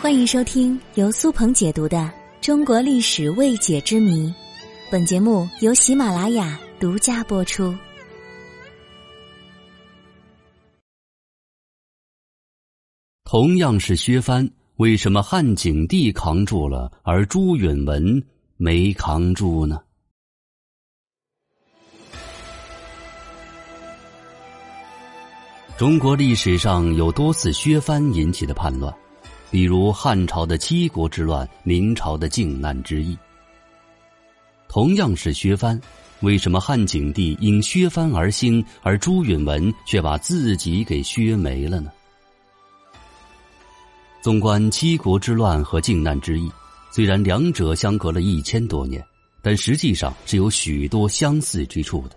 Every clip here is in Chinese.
欢迎收听由苏鹏解读的《中国历史未解之谜》，本节目由喜马拉雅独家播出。同样是削藩，为什么汉景帝扛住了，而朱允文没扛住呢？中国历史上有多次削藩引起的叛乱。比如汉朝的七国之乱，明朝的靖难之役。同样是削藩，为什么汉景帝因削藩而兴，而朱允文却把自己给削没了呢？纵观七国之乱和靖难之役，虽然两者相隔了一千多年，但实际上是有许多相似之处的。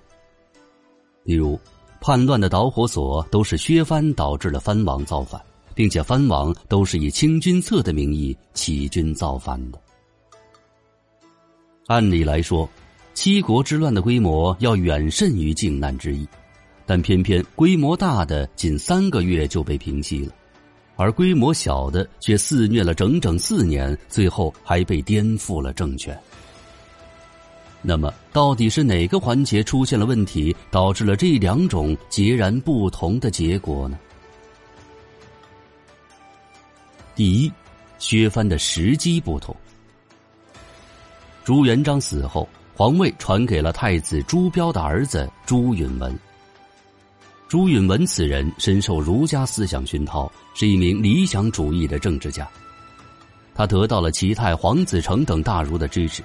比如，叛乱的导火索都是削藩导致了藩王造反。并且藩王都是以清君侧的名义起军造反的。按理来说，七国之乱的规模要远甚于靖难之役，但偏偏规模大的仅三个月就被平息了，而规模小的却肆虐了整整四年，最后还被颠覆了政权。那么，到底是哪个环节出现了问题，导致了这两种截然不同的结果呢？第一，削藩的时机不同。朱元璋死后，皇位传给了太子朱标的儿子朱允文。朱允文此人深受儒家思想熏陶，是一名理想主义的政治家。他得到了齐泰、黄子成等大儒的支持，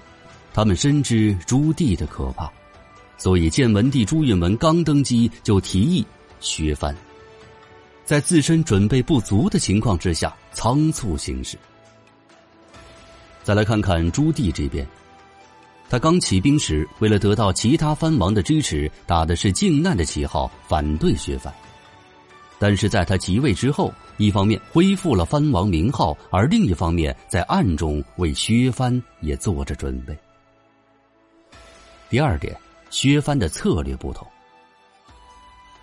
他们深知朱棣的可怕，所以建文帝朱允文刚登基就提议削藩。在自身准备不足的情况之下，仓促行事。再来看看朱棣这边，他刚起兵时，为了得到其他藩王的支持，打的是靖难的旗号，反对削藩。但是在他即位之后，一方面恢复了藩王名号，而另一方面在暗中为削藩也做着准备。第二点，削藩的策略不同。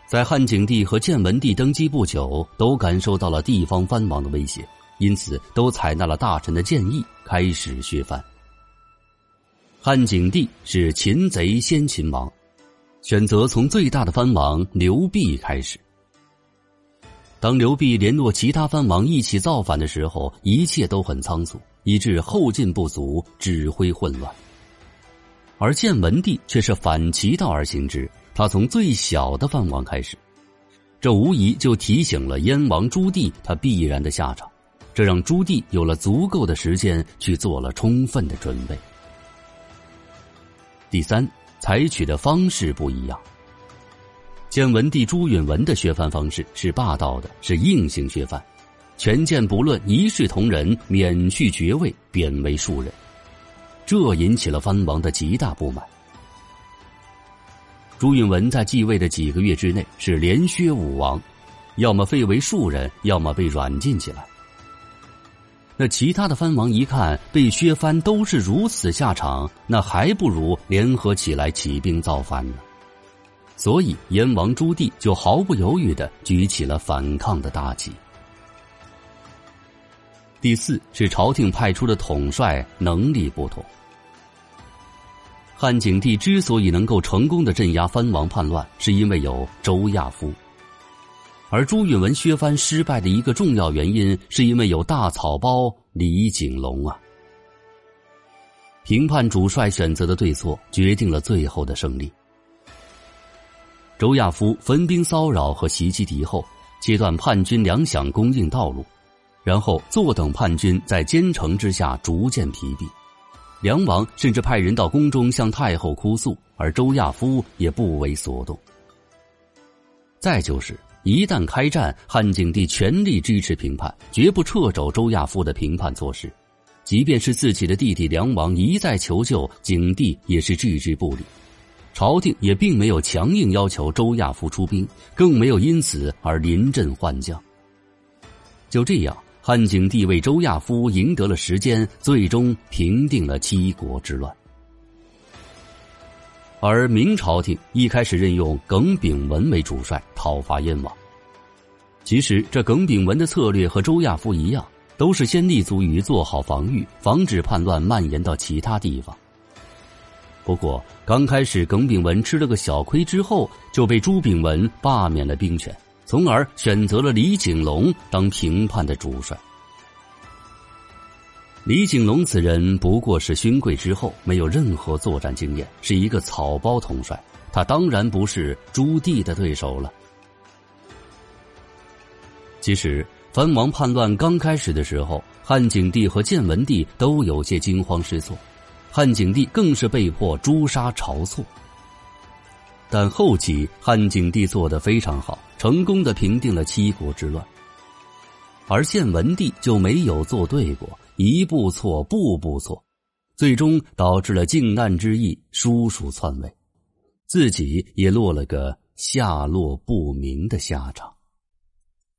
在汉景帝和建文帝登基不久，都感受到了地方藩王的威胁，因此都采纳了大臣的建议，开始削藩。汉景帝是擒贼先擒王，选择从最大的藩王刘弼开始。当刘弼联络其他藩王一起造反的时候，一切都很仓促，以致后劲不足，指挥混乱。而建文帝却是反其道而行之。他从最小的藩王开始，这无疑就提醒了燕王朱棣他必然的下场，这让朱棣有了足够的时间去做了充分的准备。第三，采取的方式不一样。建文帝朱允文的削藩方式是霸道的，是硬性削藩，权健不论，一视同仁，免去爵位，贬为庶人，这引起了藩王的极大不满。朱允文在继位的几个月之内是连削五王，要么废为庶人，要么被软禁起来。那其他的藩王一看被削藩都是如此下场，那还不如联合起来起兵造反呢。所以燕王朱棣就毫不犹豫的举起了反抗的大旗。第四是朝廷派出的统帅能力不同。汉景帝之所以能够成功的镇压藩王叛乱，是因为有周亚夫；而朱允文削藩失败的一个重要原因，是因为有大草包李景龙啊。评判主帅选择的对错，决定了最后的胜利。周亚夫分兵骚扰和袭击敌后，切断叛军粮饷供应道路，然后坐等叛军在坚城之下逐渐疲弊。梁王甚至派人到宫中向太后哭诉，而周亚夫也不为所动。再就是，一旦开战，汉景帝全力支持平叛，绝不掣肘周亚夫的平叛措施。即便是自己的弟弟梁王一再求救，景帝也是置之不理。朝廷也并没有强硬要求周亚夫出兵，更没有因此而临阵换将。就这样。汉景帝为周亚夫赢得了时间，最终平定了七国之乱。而明朝廷一开始任用耿炳文为主帅讨伐燕王。其实这耿炳文的策略和周亚夫一样，都是先立足于做好防御，防止叛乱蔓延到其他地方。不过，刚开始耿炳文吃了个小亏之后，就被朱炳文罢免了兵权，从而选择了李景龙当平叛的主帅。李景龙此人不过是勋贵之后，没有任何作战经验，是一个草包统帅，他当然不是朱棣的对手了。其实，藩王叛乱刚开始的时候，汉景帝和建文帝都有些惊慌失措。汉景帝更是被迫诛杀晁错，但后期汉景帝做得非常好，成功的平定了七国之乱。而献文帝就没有做对过，一步错，步步错，最终导致了靖难之役，叔叔篡位，自己也落了个下落不明的下场。